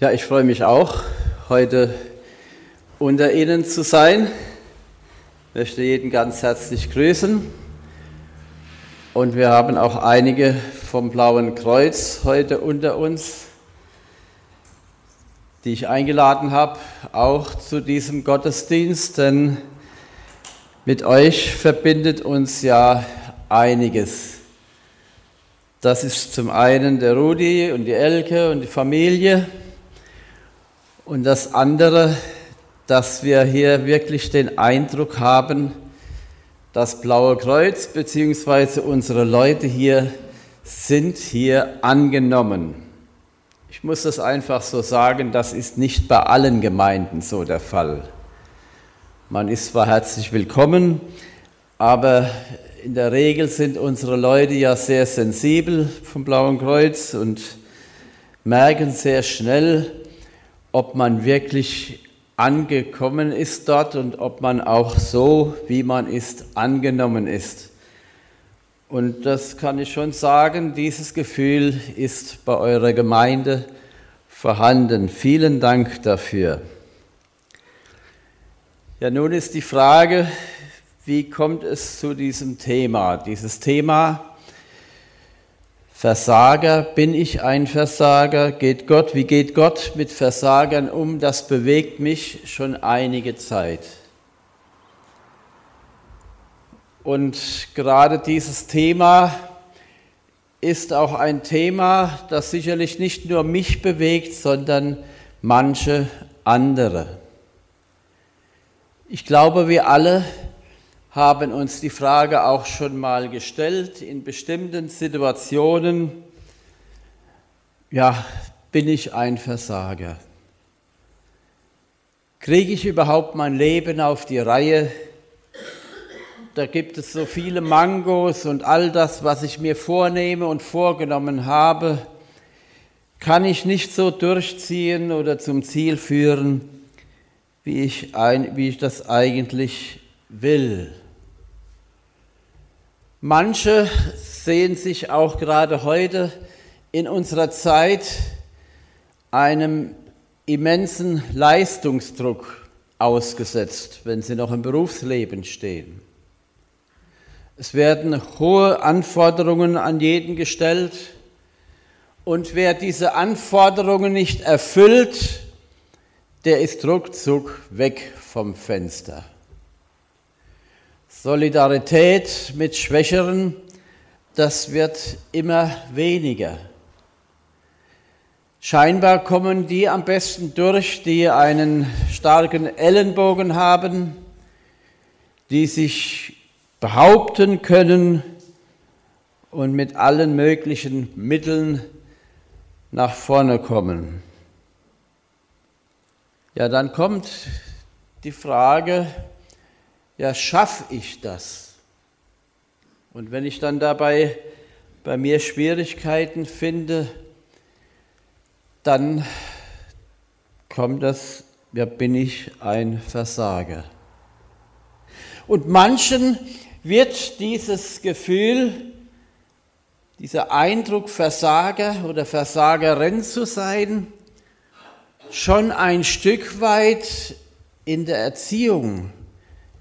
Ja, ich freue mich auch, heute unter Ihnen zu sein. Ich möchte jeden ganz herzlich grüßen. Und wir haben auch einige vom Blauen Kreuz heute unter uns, die ich eingeladen habe, auch zu diesem Gottesdienst, denn mit euch verbindet uns ja einiges. Das ist zum einen der Rudi und die Elke und die Familie. Und das andere, dass wir hier wirklich den Eindruck haben, das Blaue Kreuz bzw. unsere Leute hier sind hier angenommen. Ich muss das einfach so sagen, das ist nicht bei allen Gemeinden so der Fall. Man ist zwar herzlich willkommen, aber in der Regel sind unsere Leute ja sehr sensibel vom Blauen Kreuz und merken sehr schnell, ob man wirklich angekommen ist dort und ob man auch so, wie man ist, angenommen ist. Und das kann ich schon sagen, dieses Gefühl ist bei eurer Gemeinde vorhanden. Vielen Dank dafür. Ja, nun ist die Frage, wie kommt es zu diesem Thema? Dieses Thema Versager, bin ich ein Versager? Geht Gott, wie geht Gott mit Versagern um? Das bewegt mich schon einige Zeit. Und gerade dieses Thema ist auch ein Thema, das sicherlich nicht nur mich bewegt, sondern manche andere. Ich glaube, wir alle haben uns die Frage auch schon mal gestellt in bestimmten Situationen, ja, bin ich ein Versager? Kriege ich überhaupt mein Leben auf die Reihe? Da gibt es so viele Mangos und all das, was ich mir vornehme und vorgenommen habe, kann ich nicht so durchziehen oder zum Ziel führen, wie ich, ein, wie ich das eigentlich will. Manche sehen sich auch gerade heute in unserer Zeit einem immensen Leistungsdruck ausgesetzt, wenn sie noch im Berufsleben stehen. Es werden hohe Anforderungen an jeden gestellt und wer diese Anforderungen nicht erfüllt, der ist ruckzuck weg vom Fenster. Solidarität mit Schwächeren, das wird immer weniger. Scheinbar kommen die am besten durch, die einen starken Ellenbogen haben, die sich behaupten können und mit allen möglichen Mitteln nach vorne kommen. Ja, dann kommt die Frage, ja, schaffe ich das? Und wenn ich dann dabei bei mir Schwierigkeiten finde, dann kommt das, ja, bin ich ein Versager. Und manchen wird dieses Gefühl, dieser Eindruck, Versager oder Versagerin zu sein, schon ein Stück weit in der Erziehung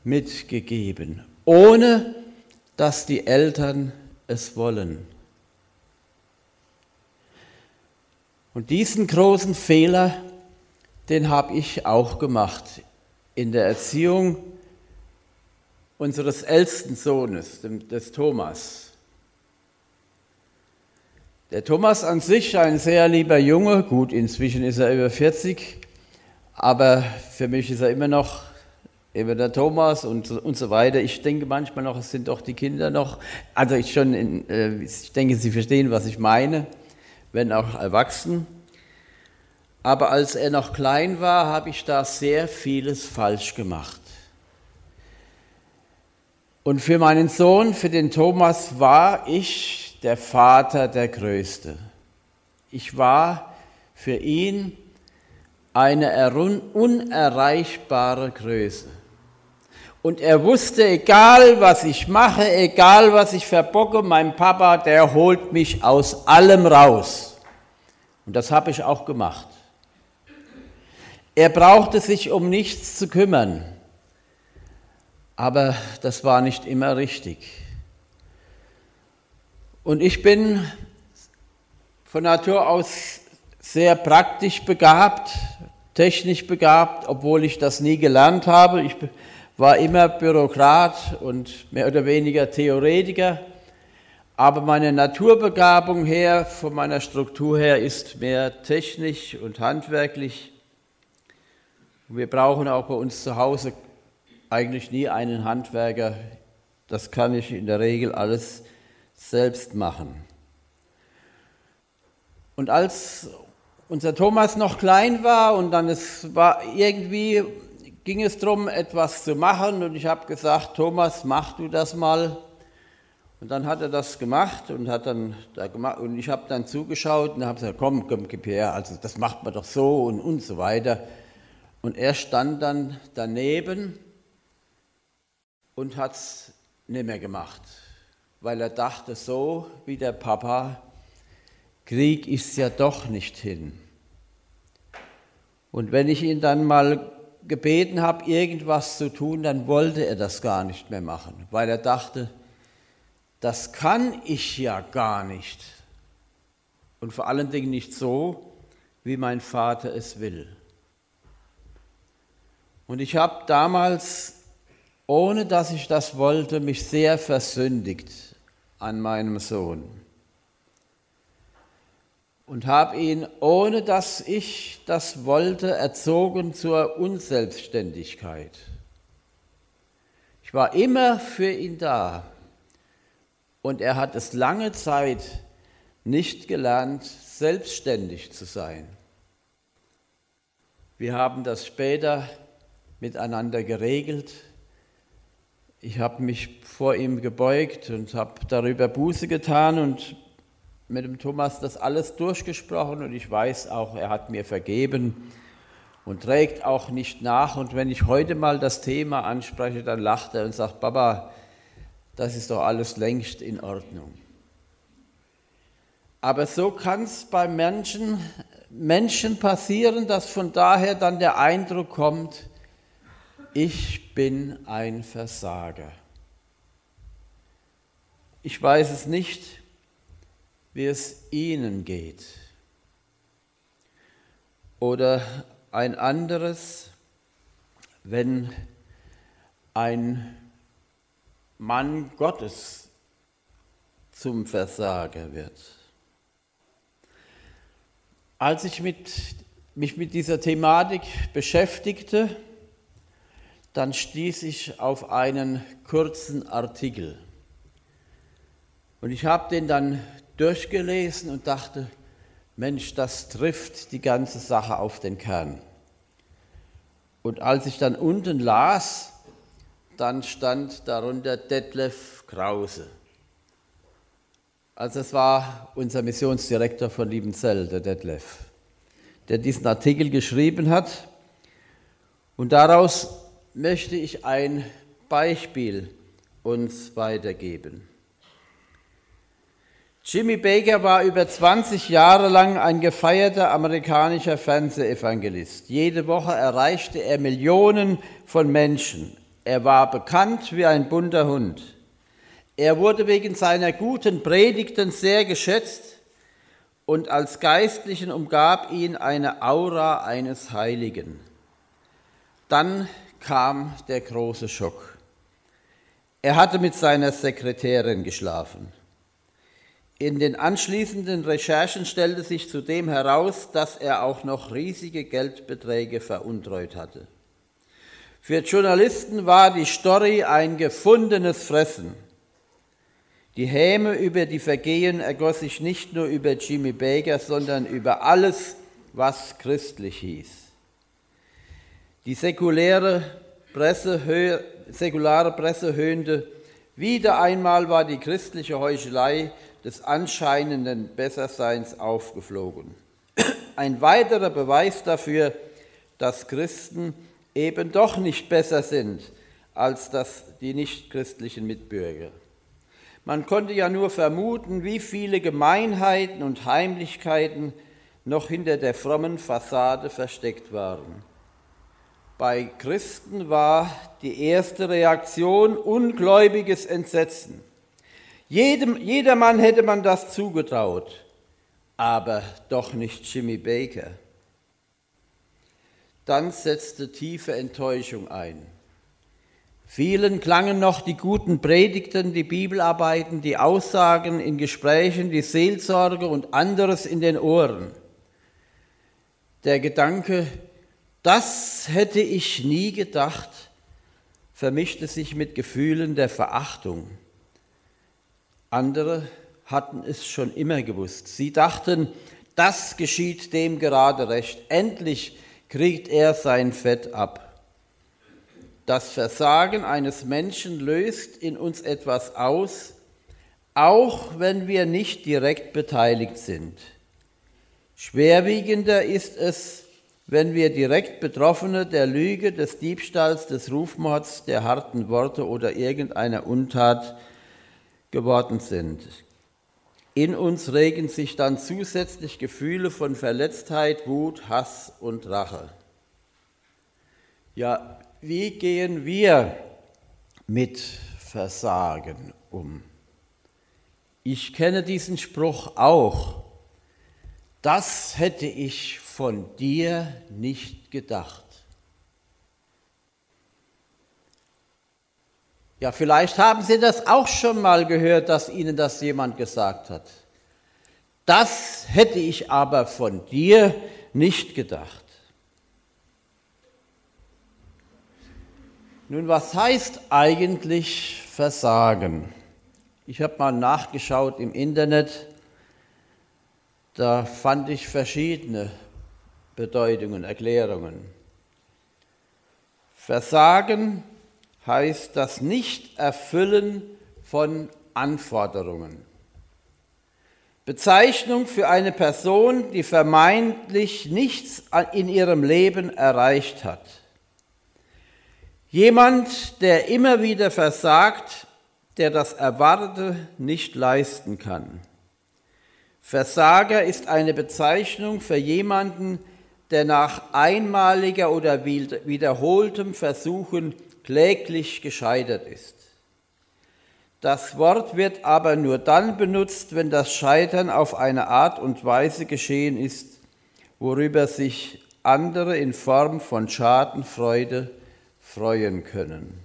mitgegeben, ohne dass die Eltern es wollen. Und diesen großen Fehler, den habe ich auch gemacht in der Erziehung unseres ältesten Sohnes, des Thomas. Der Thomas an sich, ein sehr lieber Junge, gut, inzwischen ist er über 40, aber für mich ist er immer noch eben der Thomas und, und so weiter. Ich denke manchmal noch, es sind doch die Kinder noch, also ich schon, in, äh, ich denke, sie verstehen, was ich meine, wenn auch erwachsen. Aber als er noch klein war, habe ich da sehr vieles falsch gemacht. Und für meinen Sohn, für den Thomas, war ich der Vater der Größte. Ich war für ihn eine unerreichbare Größe. Und er wusste, egal was ich mache, egal was ich verbocke, mein Papa, der holt mich aus allem raus. Und das habe ich auch gemacht. Er brauchte sich um nichts zu kümmern, aber das war nicht immer richtig. Und ich bin von Natur aus sehr praktisch begabt, technisch begabt, obwohl ich das nie gelernt habe. Ich war immer Bürokrat und mehr oder weniger Theoretiker. Aber meine Naturbegabung her, von meiner Struktur her, ist mehr technisch und handwerklich. Wir brauchen auch bei uns zu Hause eigentlich nie einen Handwerker. Das kann ich in der Regel alles selbst machen. Und als unser Thomas noch klein war und dann es war irgendwie ging es darum, etwas zu machen und ich habe gesagt, Thomas, mach du das mal. Und dann hat er das gemacht und hat dann da gemacht und ich habe dann zugeschaut und habe gesagt, komm, komm, gib her, also das macht man doch so und und so weiter. Und er stand dann daneben und hat es nicht mehr gemacht, weil er dachte, so wie der Papa, Krieg ist ja doch nicht hin. Und wenn ich ihn dann mal gebeten habe, irgendwas zu tun, dann wollte er das gar nicht mehr machen, weil er dachte, das kann ich ja gar nicht. Und vor allen Dingen nicht so, wie mein Vater es will. Und ich habe damals, ohne dass ich das wollte, mich sehr versündigt an meinem Sohn und habe ihn, ohne dass ich das wollte, erzogen zur Unselbstständigkeit. Ich war immer für ihn da und er hat es lange Zeit nicht gelernt, selbstständig zu sein. Wir haben das später miteinander geregelt. Ich habe mich vor ihm gebeugt und habe darüber Buße getan und mit dem Thomas das alles durchgesprochen und ich weiß auch, er hat mir vergeben und trägt auch nicht nach. Und wenn ich heute mal das Thema anspreche, dann lacht er und sagt, Baba, das ist doch alles längst in Ordnung. Aber so kann es bei Menschen, Menschen passieren, dass von daher dann der Eindruck kommt, ich bin ein Versager. Ich weiß es nicht, wie es ihnen geht. Oder ein anderes, wenn ein Mann Gottes zum Versager wird. Als ich mit, mich mit dieser Thematik beschäftigte, dann stieß ich auf einen kurzen Artikel. Und ich habe den dann durchgelesen und dachte, Mensch, das trifft die ganze Sache auf den Kern. Und als ich dann unten las, dann stand darunter Detlef Krause. Also es war unser Missionsdirektor von Liebenzell, der Detlef, der diesen Artikel geschrieben hat. Und daraus möchte ich ein Beispiel uns weitergeben. Jimmy Baker war über 20 Jahre lang ein gefeierter amerikanischer Fernsehevangelist. Jede Woche erreichte er Millionen von Menschen. Er war bekannt wie ein bunter Hund. Er wurde wegen seiner guten Predigten sehr geschätzt und als Geistlichen umgab ihn eine Aura eines Heiligen. Dann kam der große Schock. Er hatte mit seiner Sekretärin geschlafen. In den anschließenden Recherchen stellte sich zudem heraus, dass er auch noch riesige Geldbeträge veruntreut hatte. Für Journalisten war die Story ein gefundenes Fressen. Die Häme über die Vergehen ergoss sich nicht nur über Jimmy Baker, sondern über alles, was christlich hieß. Die säkuläre Presse, säkulare Presse höhnte, wieder einmal war die christliche Heuchelei des anscheinenden Besserseins aufgeflogen. Ein weiterer Beweis dafür, dass Christen eben doch nicht besser sind als das, die nichtchristlichen Mitbürger. Man konnte ja nur vermuten, wie viele Gemeinheiten und Heimlichkeiten noch hinter der frommen Fassade versteckt waren. Bei Christen war die erste Reaktion ungläubiges Entsetzen. Jedem, jedermann hätte man das zugetraut, aber doch nicht Jimmy Baker. Dann setzte tiefe Enttäuschung ein. Vielen klangen noch die guten Predigten, die Bibelarbeiten, die Aussagen in Gesprächen, die Seelsorge und anderes in den Ohren. Der Gedanke, das hätte ich nie gedacht, vermischte sich mit Gefühlen der Verachtung. Andere hatten es schon immer gewusst. Sie dachten, das geschieht dem gerade recht. Endlich kriegt er sein Fett ab. Das Versagen eines Menschen löst in uns etwas aus, auch wenn wir nicht direkt beteiligt sind. Schwerwiegender ist es, wenn wir direkt Betroffene der Lüge, des Diebstahls, des Rufmords, der harten Worte oder irgendeiner Untat geworden sind. In uns regen sich dann zusätzlich Gefühle von Verletztheit, Wut, Hass und Rache. Ja, wie gehen wir mit Versagen um? Ich kenne diesen Spruch auch. Das hätte ich von dir nicht gedacht. Ja, vielleicht haben Sie das auch schon mal gehört, dass Ihnen das jemand gesagt hat. Das hätte ich aber von dir nicht gedacht. Nun, was heißt eigentlich Versagen? Ich habe mal nachgeschaut im Internet da fand ich verschiedene Bedeutungen, Erklärungen. Versagen heißt das Nicht-Erfüllen von Anforderungen. Bezeichnung für eine Person, die vermeintlich nichts in ihrem Leben erreicht hat. Jemand, der immer wieder versagt, der das Erwartete nicht leisten kann. Versager ist eine Bezeichnung für jemanden, der nach einmaliger oder wiederholtem Versuchen kläglich gescheitert ist. Das Wort wird aber nur dann benutzt, wenn das Scheitern auf eine Art und Weise geschehen ist, worüber sich andere in Form von Schadenfreude freuen können.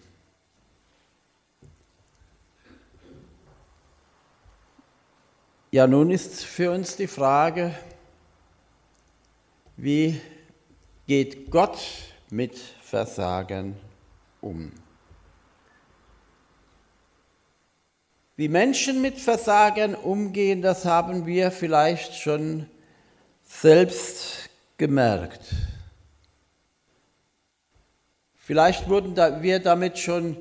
Ja, nun ist für uns die Frage, wie geht Gott mit Versagen um? Wie Menschen mit Versagen umgehen, das haben wir vielleicht schon selbst gemerkt. Vielleicht wurden wir damit schon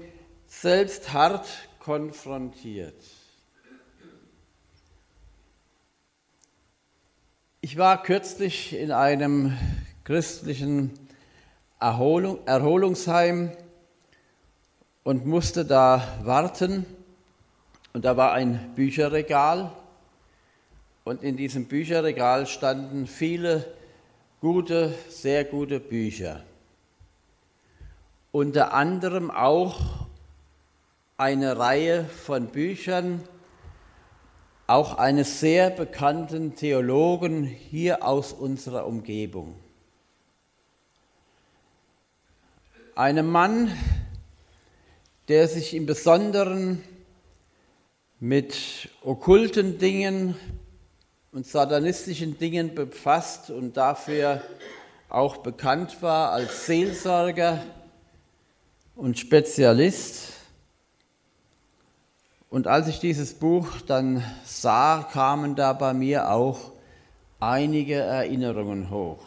selbst hart konfrontiert. Ich war kürzlich in einem christlichen Erholung, Erholungsheim und musste da warten. Und da war ein Bücherregal und in diesem Bücherregal standen viele gute, sehr gute Bücher. Unter anderem auch eine Reihe von Büchern, auch eines sehr bekannten Theologen hier aus unserer Umgebung. Einem Mann, der sich im Besonderen mit okkulten Dingen und satanistischen Dingen befasst und dafür auch bekannt war als Seelsorger und Spezialist. Und als ich dieses Buch dann sah, kamen da bei mir auch einige Erinnerungen hoch.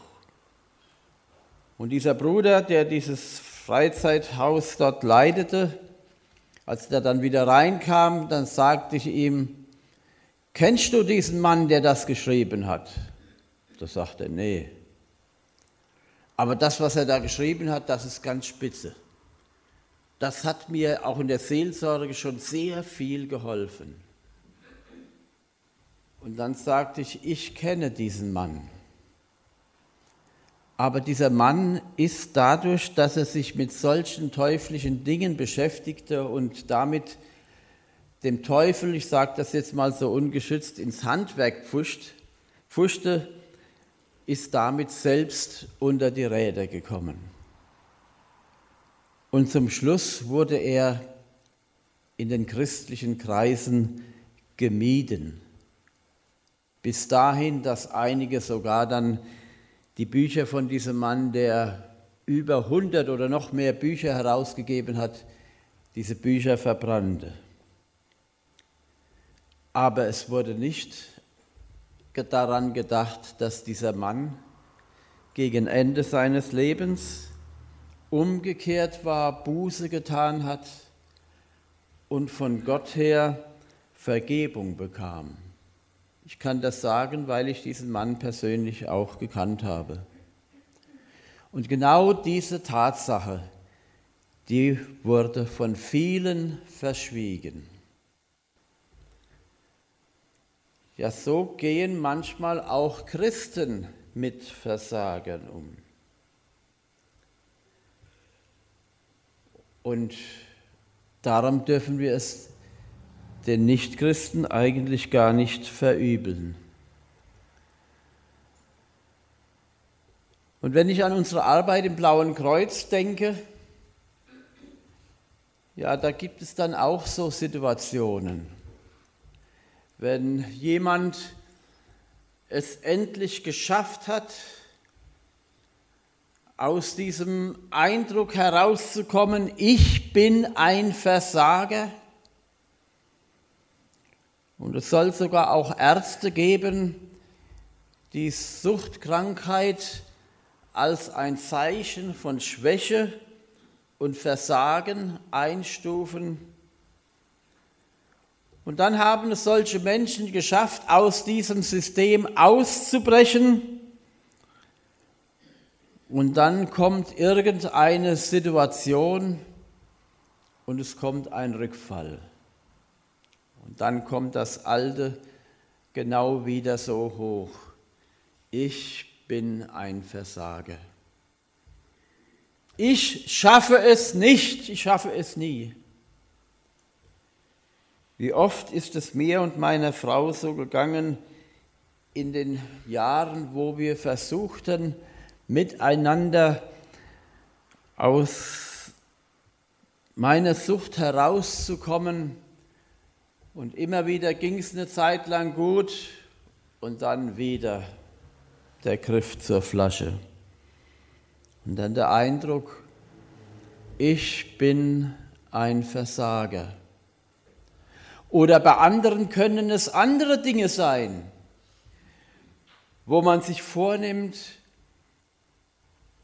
Und dieser Bruder, der dieses Freizeithaus dort leitete, als er dann wieder reinkam, dann sagte ich ihm, kennst du diesen Mann, der das geschrieben hat? Da sagte er, nee. Aber das, was er da geschrieben hat, das ist ganz spitze das hat mir auch in der Seelsorge schon sehr viel geholfen. Und dann sagte ich, ich kenne diesen Mann. Aber dieser Mann ist dadurch, dass er sich mit solchen teuflischen Dingen beschäftigte und damit dem Teufel, ich sage das jetzt mal so ungeschützt, ins Handwerk pfuscht, pfuschte, ist damit selbst unter die Räder gekommen. Und zum Schluss wurde er in den christlichen Kreisen gemieden. Bis dahin, dass einige sogar dann die Bücher von diesem Mann, der über 100 oder noch mehr Bücher herausgegeben hat, diese Bücher verbrannte. Aber es wurde nicht daran gedacht, dass dieser Mann gegen Ende seines Lebens umgekehrt war, Buße getan hat und von Gott her Vergebung bekam. Ich kann das sagen, weil ich diesen Mann persönlich auch gekannt habe. Und genau diese Tatsache, die wurde von vielen verschwiegen. Ja, so gehen manchmal auch Christen mit Versagen um. Und darum dürfen wir es den Nichtchristen eigentlich gar nicht verübeln. Und wenn ich an unsere Arbeit im Blauen Kreuz denke, ja, da gibt es dann auch so Situationen. Wenn jemand es endlich geschafft hat, aus diesem Eindruck herauszukommen, ich bin ein Versager, und es soll sogar auch Ärzte geben, die Suchtkrankheit als ein Zeichen von Schwäche und Versagen einstufen. Und dann haben es solche Menschen geschafft, aus diesem System auszubrechen. Und dann kommt irgendeine Situation und es kommt ein Rückfall. Und dann kommt das Alte genau wieder so hoch. Ich bin ein Versager. Ich schaffe es nicht, ich schaffe es nie. Wie oft ist es mir und meiner Frau so gegangen in den Jahren, wo wir versuchten, miteinander aus meiner Sucht herauszukommen, und immer wieder ging es eine Zeit lang gut und dann wieder der Griff zur Flasche. Und dann der Eindruck, ich bin ein Versager. Oder bei anderen können es andere Dinge sein, wo man sich vornimmt,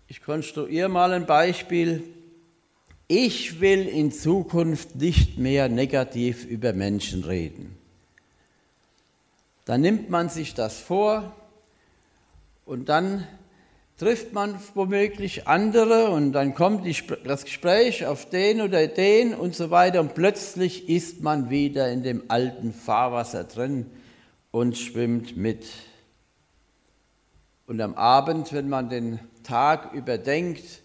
ich konstruiere mal ein Beispiel, ich will in Zukunft nicht mehr negativ über Menschen reden. Dann nimmt man sich das vor und dann trifft man womöglich andere und dann kommt das Gespräch auf den oder den und so weiter und plötzlich ist man wieder in dem alten Fahrwasser drin und schwimmt mit. Und am Abend, wenn man den Tag überdenkt,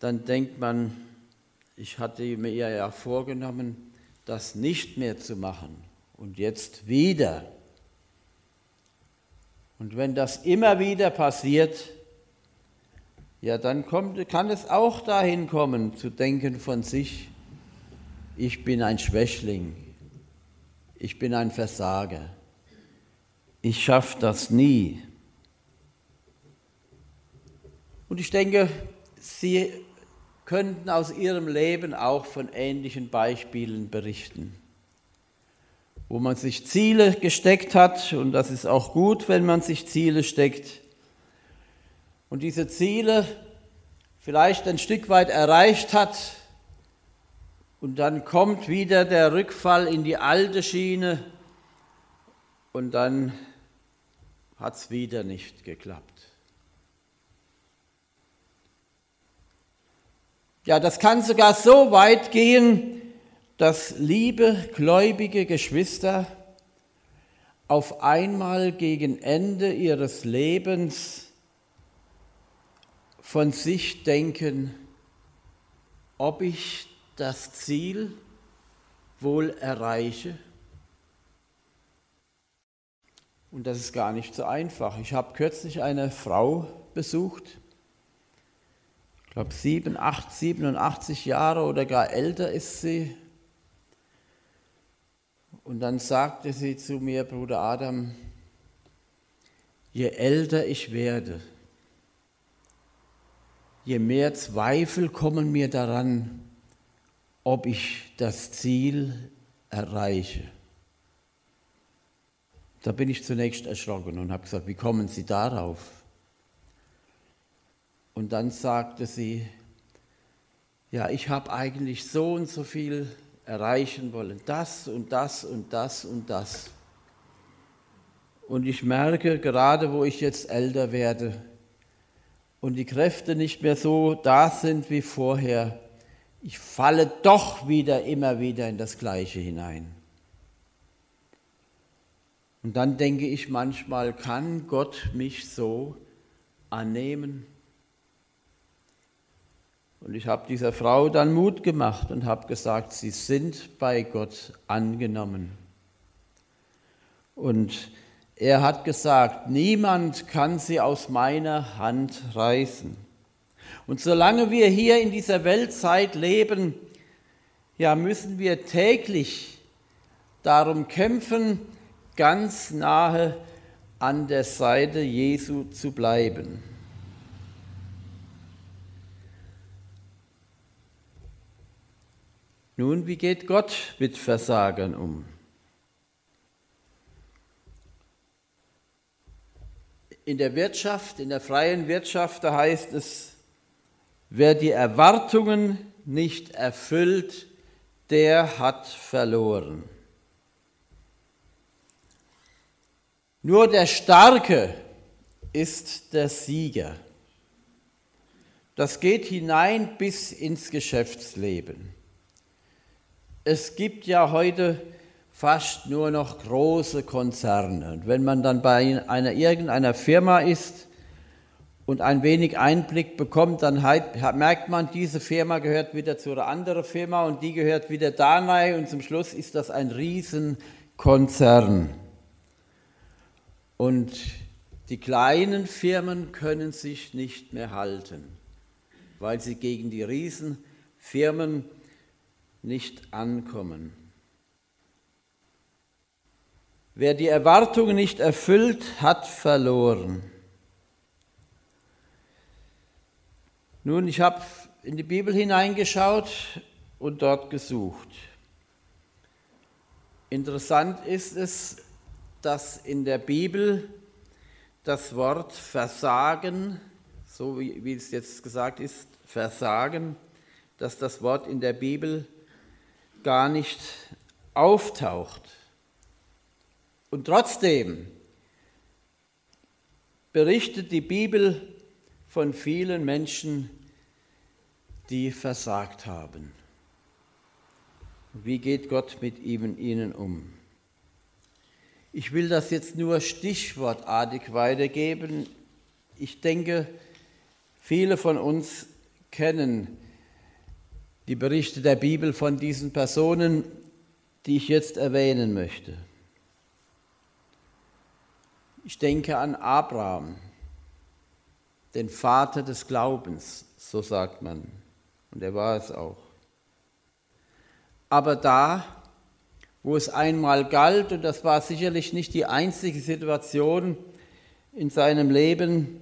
dann denkt man, ich hatte mir ja vorgenommen, das nicht mehr zu machen und jetzt wieder. Und wenn das immer wieder passiert, ja, dann kommt, kann es auch dahin kommen, zu denken von sich, ich bin ein Schwächling, ich bin ein Versager, ich schaffe das nie. Und ich denke, Sie könnten aus ihrem Leben auch von ähnlichen Beispielen berichten, wo man sich Ziele gesteckt hat, und das ist auch gut, wenn man sich Ziele steckt, und diese Ziele vielleicht ein Stück weit erreicht hat, und dann kommt wieder der Rückfall in die alte Schiene, und dann hat es wieder nicht geklappt. Ja, das kann sogar so weit gehen, dass liebe gläubige Geschwister auf einmal gegen Ende ihres Lebens von sich denken, ob ich das Ziel wohl erreiche. Und das ist gar nicht so einfach. Ich habe kürzlich eine Frau besucht, glaube 7, 8, 87 Jahre oder gar älter ist sie. Und dann sagte sie zu mir, Bruder Adam, je älter ich werde, je mehr Zweifel kommen mir daran, ob ich das Ziel erreiche. Da bin ich zunächst erschrocken und habe gesagt, wie kommen Sie darauf? Und dann sagte sie, ja, ich habe eigentlich so und so viel erreichen wollen, das und das und das und das. Und ich merke, gerade wo ich jetzt älter werde und die Kräfte nicht mehr so da sind wie vorher, ich falle doch wieder immer wieder in das Gleiche hinein. Und dann denke ich manchmal, kann Gott mich so annehmen? Und ich habe dieser Frau dann Mut gemacht und habe gesagt, sie sind bei Gott angenommen. Und er hat gesagt, niemand kann sie aus meiner Hand reißen. Und solange wir hier in dieser Weltzeit leben, ja, müssen wir täglich darum kämpfen, ganz nahe an der Seite Jesu zu bleiben. Nun, wie geht Gott mit Versagern um? In der Wirtschaft, in der freien Wirtschaft, da heißt es, wer die Erwartungen nicht erfüllt, der hat verloren. Nur der Starke ist der Sieger. Das geht hinein bis ins Geschäftsleben. Es gibt ja heute fast nur noch große Konzerne. Und wenn man dann bei einer, irgendeiner Firma ist und ein wenig Einblick bekommt, dann merkt man, diese Firma gehört wieder zu einer anderen Firma und die gehört wieder da rein und zum Schluss ist das ein Riesenkonzern. Und die kleinen Firmen können sich nicht mehr halten, weil sie gegen die Riesenfirmen nicht ankommen. Wer die Erwartungen nicht erfüllt, hat verloren. Nun, ich habe in die Bibel hineingeschaut und dort gesucht. Interessant ist es, dass in der Bibel das Wort Versagen, so wie, wie es jetzt gesagt ist, Versagen, dass das Wort in der Bibel gar nicht auftaucht. Und trotzdem berichtet die Bibel von vielen Menschen, die versagt haben. Wie geht Gott mit ihnen um? Ich will das jetzt nur stichwortartig weitergeben. Ich denke, viele von uns kennen die Berichte der Bibel von diesen Personen, die ich jetzt erwähnen möchte. Ich denke an Abraham, den Vater des Glaubens, so sagt man. Und er war es auch. Aber da, wo es einmal galt, und das war sicherlich nicht die einzige Situation in seinem Leben,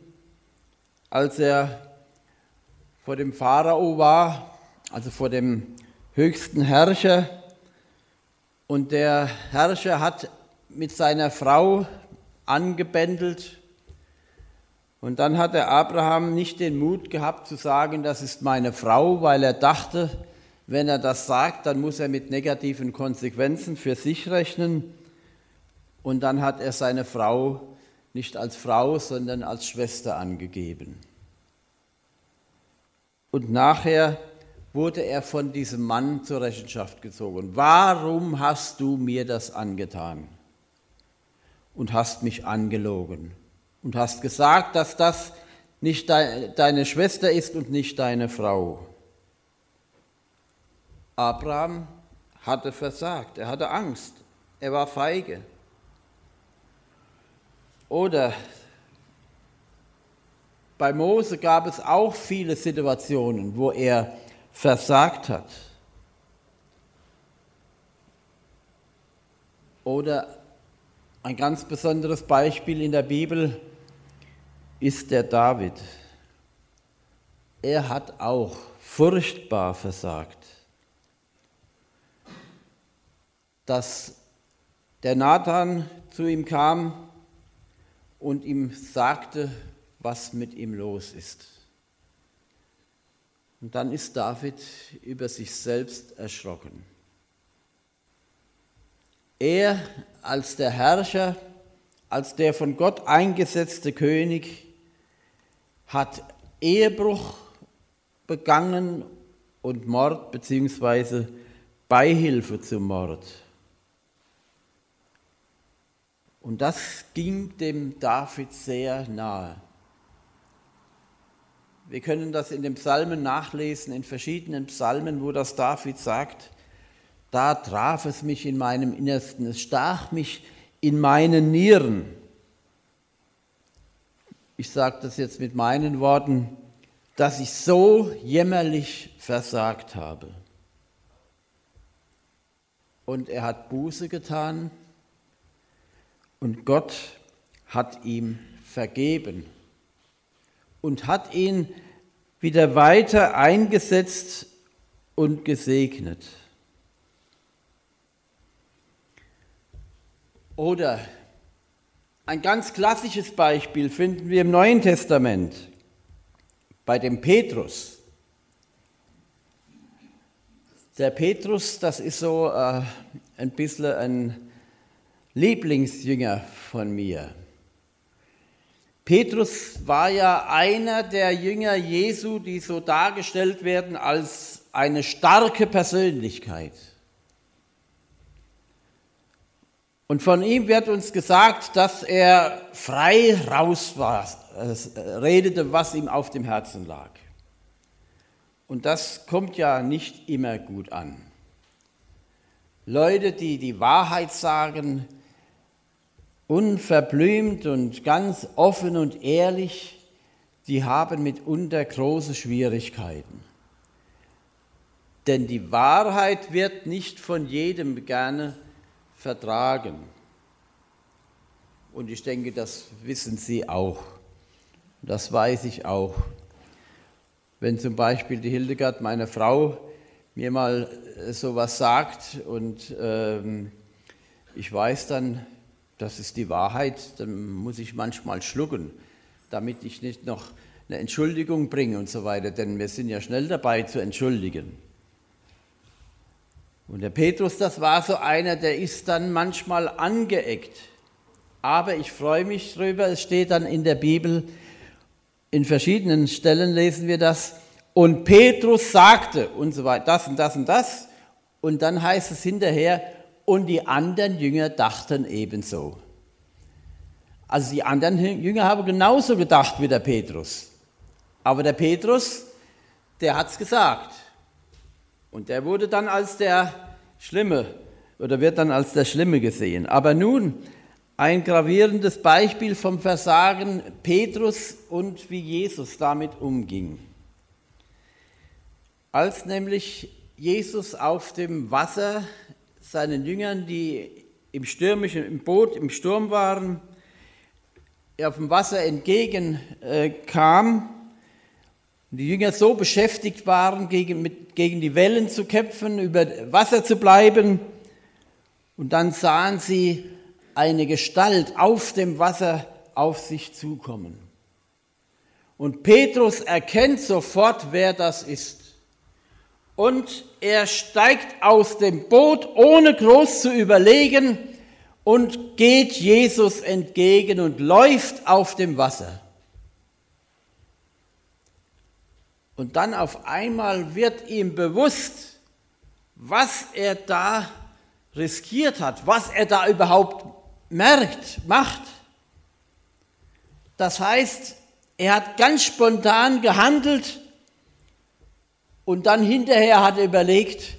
als er vor dem Pharao war, also vor dem höchsten Herrscher. Und der Herrscher hat mit seiner Frau angebändelt. Und dann hat der Abraham nicht den Mut gehabt zu sagen, das ist meine Frau, weil er dachte, wenn er das sagt, dann muss er mit negativen Konsequenzen für sich rechnen. Und dann hat er seine Frau nicht als Frau, sondern als Schwester angegeben. Und nachher wurde er von diesem Mann zur Rechenschaft gezogen. Warum hast du mir das angetan? Und hast mich angelogen und hast gesagt, dass das nicht deine Schwester ist und nicht deine Frau. Abraham hatte versagt, er hatte Angst, er war feige. Oder bei Mose gab es auch viele Situationen, wo er versagt hat. Oder ein ganz besonderes Beispiel in der Bibel ist der David. Er hat auch furchtbar versagt. Dass der Nathan zu ihm kam und ihm sagte, was mit ihm los ist. Und dann ist David über sich selbst erschrocken. Er als der Herrscher, als der von Gott eingesetzte König, hat Ehebruch begangen und Mord bzw. Beihilfe zum Mord. Und das ging dem David sehr nahe. Wir können das in den Psalmen nachlesen, in verschiedenen Psalmen, wo das David sagt, da traf es mich in meinem Innersten, es stach mich in meinen Nieren. Ich sage das jetzt mit meinen Worten, dass ich so jämmerlich versagt habe. Und er hat Buße getan und Gott hat ihm vergeben und hat ihn wieder weiter eingesetzt und gesegnet. Oder ein ganz klassisches Beispiel finden wir im Neuen Testament bei dem Petrus. Der Petrus, das ist so äh, ein bisschen ein Lieblingsjünger von mir. Petrus war ja einer der Jünger Jesu, die so dargestellt werden als eine starke Persönlichkeit. Und von ihm wird uns gesagt, dass er frei raus war, redete, was ihm auf dem Herzen lag. Und das kommt ja nicht immer gut an. Leute, die die Wahrheit sagen, unverblümt und ganz offen und ehrlich, die haben mitunter große Schwierigkeiten. Denn die Wahrheit wird nicht von jedem gerne vertragen. Und ich denke, das wissen Sie auch. Das weiß ich auch. Wenn zum Beispiel die Hildegard, meine Frau, mir mal so was sagt und ähm, ich weiß dann, das ist die Wahrheit, dann muss ich manchmal schlucken, damit ich nicht noch eine Entschuldigung bringe und so weiter, denn wir sind ja schnell dabei zu entschuldigen. Und der Petrus, das war so einer, der ist dann manchmal angeeckt. Aber ich freue mich drüber, es steht dann in der Bibel, in verschiedenen Stellen lesen wir das, und Petrus sagte und so weiter, das und das und das. Und dann heißt es hinterher, und die anderen Jünger dachten ebenso. Also die anderen Jünger haben genauso gedacht wie der Petrus. Aber der Petrus, der hat es gesagt. Und der wurde dann als der Schlimme oder wird dann als der Schlimme gesehen. Aber nun ein gravierendes Beispiel vom Versagen Petrus und wie Jesus damit umging. Als nämlich Jesus auf dem Wasser seinen Jüngern, die im stürmischen im Boot im Sturm waren, auf dem Wasser entgegenkam, die Jünger so beschäftigt waren, gegen, mit, gegen die Wellen zu kämpfen, über Wasser zu bleiben. Und dann sahen sie eine Gestalt auf dem Wasser auf sich zukommen. Und Petrus erkennt sofort, wer das ist. Und er steigt aus dem Boot, ohne groß zu überlegen, und geht Jesus entgegen und läuft auf dem Wasser. Und dann auf einmal wird ihm bewusst, was er da riskiert hat, was er da überhaupt merkt, macht. Das heißt, Er hat ganz spontan gehandelt und dann hinterher hat er überlegt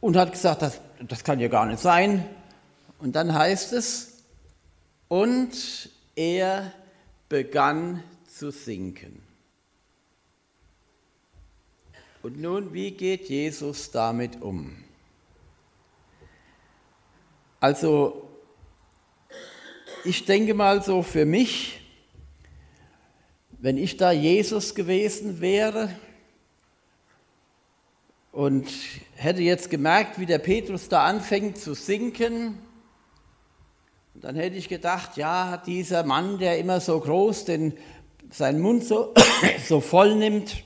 und hat gesagt, das, das kann ja gar nicht sein. Und dann heißt es, und er begann zu sinken. Und nun, wie geht Jesus damit um? Also, ich denke mal so für mich, wenn ich da Jesus gewesen wäre und hätte jetzt gemerkt, wie der Petrus da anfängt zu sinken, dann hätte ich gedacht, ja, dieser Mann, der immer so groß den, seinen Mund so, so voll nimmt,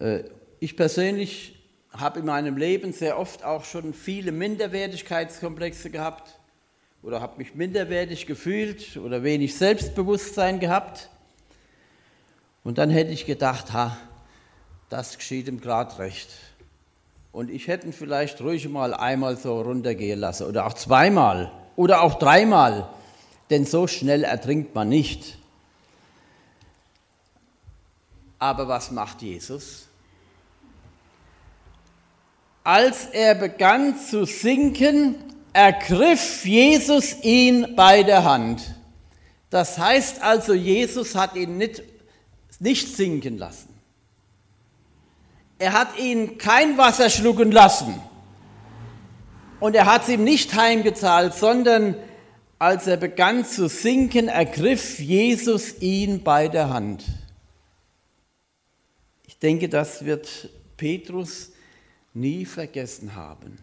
äh, ich persönlich habe in meinem Leben sehr oft auch schon viele Minderwertigkeitskomplexe gehabt oder habe mich minderwertig gefühlt oder wenig Selbstbewusstsein gehabt. Und dann hätte ich gedacht, ha, das geschieht ihm gerade recht. Und ich hätte ihn vielleicht ruhig mal einmal so runtergehen lassen oder auch zweimal oder auch dreimal, denn so schnell ertrinkt man nicht. Aber was macht Jesus? Als er begann zu sinken, ergriff Jesus ihn bei der Hand. Das heißt also, Jesus hat ihn nicht, nicht sinken lassen. Er hat ihn kein Wasser schlucken lassen. Und er hat es ihm nicht heimgezahlt, sondern als er begann zu sinken, ergriff Jesus ihn bei der Hand. Ich denke, das wird Petrus nie vergessen haben.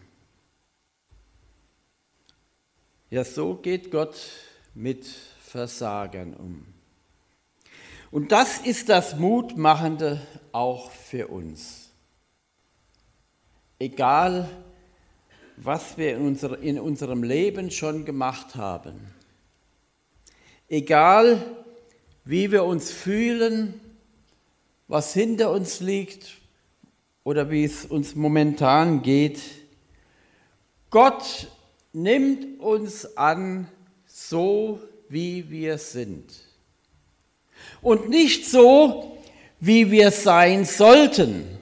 Ja, so geht Gott mit Versagern um. Und das ist das Mutmachende auch für uns. Egal, was wir in, unser, in unserem Leben schon gemacht haben, egal, wie wir uns fühlen, was hinter uns liegt oder wie es uns momentan geht, Gott nimmt uns an, so wie wir sind. Und nicht so, wie wir sein sollten.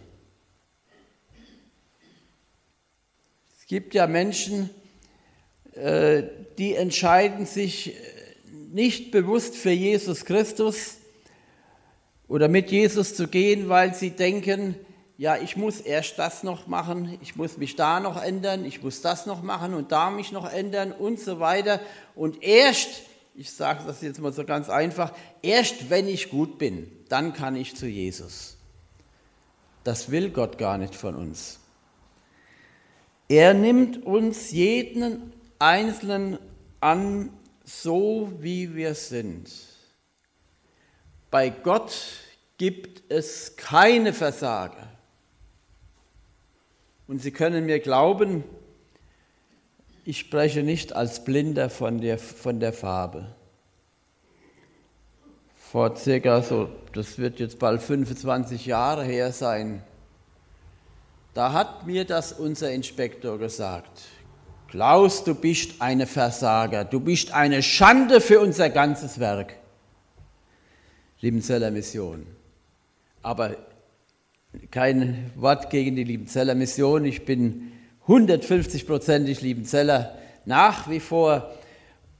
Gibt ja Menschen, äh, die entscheiden sich nicht bewusst für Jesus Christus oder mit Jesus zu gehen, weil sie denken, ja, ich muss erst das noch machen, ich muss mich da noch ändern, ich muss das noch machen und da mich noch ändern und so weiter. Und erst, ich sage das jetzt mal so ganz einfach, erst wenn ich gut bin, dann kann ich zu Jesus. Das will Gott gar nicht von uns. Er nimmt uns jeden Einzelnen an, so wie wir sind. Bei Gott gibt es keine Versager. Und Sie können mir glauben, ich spreche nicht als Blinder von der, von der Farbe. Vor circa so, das wird jetzt bald 25 Jahre her sein, da hat mir das unser Inspektor gesagt. Klaus, du bist eine Versager, du bist eine Schande für unser ganzes Werk. Liebenzeller Mission. Aber kein Wort gegen die Liebenzeller Mission. Ich bin 150-prozentig Liebenzeller nach wie vor.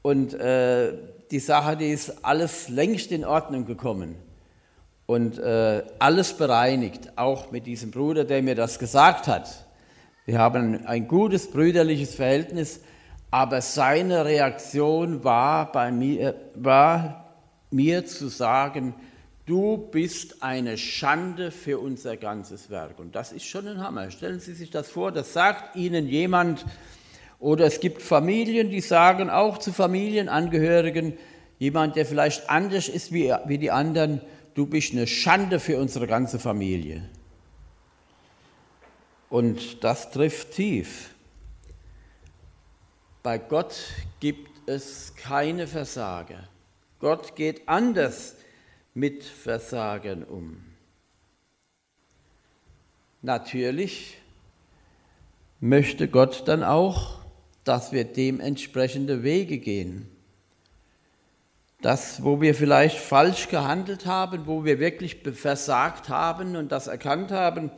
Und äh, die Sache, die ist alles längst in Ordnung gekommen und äh, alles bereinigt, auch mit diesem Bruder, der mir das gesagt hat. Wir haben ein gutes brüderliches Verhältnis, aber seine Reaktion war bei mir, war mir zu sagen, du bist eine Schande für unser ganzes Werk. Und das ist schon ein Hammer. Stellen Sie sich das vor, das sagt Ihnen jemand, oder es gibt Familien, die sagen auch zu Familienangehörigen, jemand, der vielleicht anders ist wie, wie die anderen, du bist eine Schande für unsere ganze Familie. Und das trifft tief. Bei Gott gibt es keine Versager. Gott geht anders mit Versagen um? Natürlich möchte Gott dann auch, dass wir dementsprechende Wege gehen. Das, wo wir vielleicht falsch gehandelt haben, wo wir wirklich versagt haben und das erkannt haben,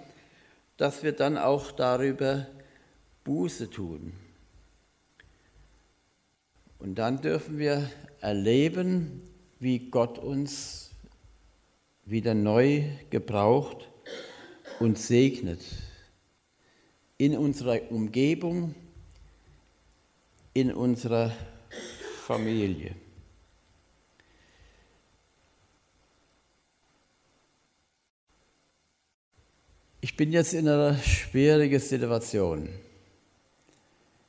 dass wir dann auch darüber Buße tun. Und dann dürfen wir erleben, wie Gott uns wieder neu gebraucht und segnet in unserer Umgebung, in unserer Familie. Ich bin jetzt in einer schwierigen Situation.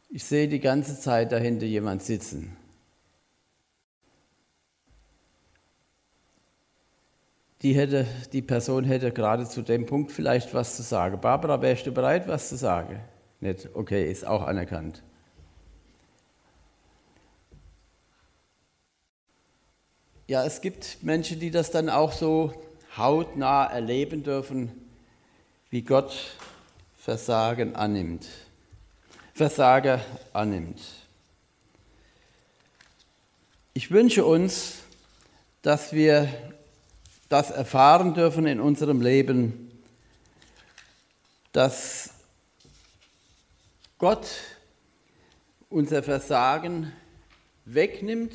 Ich sehe die ganze Zeit dahinter jemand sitzen. Die, hätte, die Person hätte gerade zu dem Punkt vielleicht was zu sagen. Barbara, wärst du bereit, was zu sagen? Nicht? Okay, ist auch anerkannt. Ja, es gibt Menschen, die das dann auch so hautnah erleben dürfen wie Gott Versagen annimmt. Versager annimmt. Ich wünsche uns, dass wir das erfahren dürfen in unserem Leben, dass Gott unser Versagen wegnimmt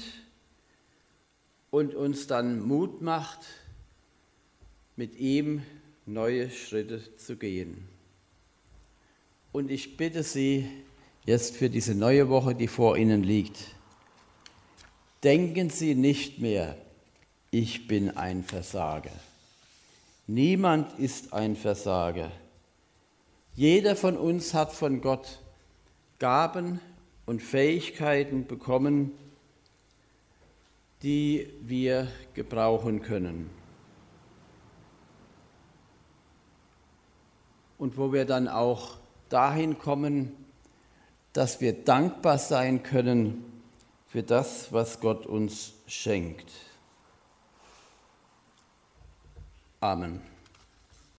und uns dann Mut macht, mit ihm neue Schritte zu gehen. Und ich bitte Sie jetzt für diese neue Woche, die vor Ihnen liegt, denken Sie nicht mehr, ich bin ein Versager. Niemand ist ein Versager. Jeder von uns hat von Gott Gaben und Fähigkeiten bekommen, die wir gebrauchen können. Und wo wir dann auch dahin kommen, dass wir dankbar sein können für das, was Gott uns schenkt. Amen.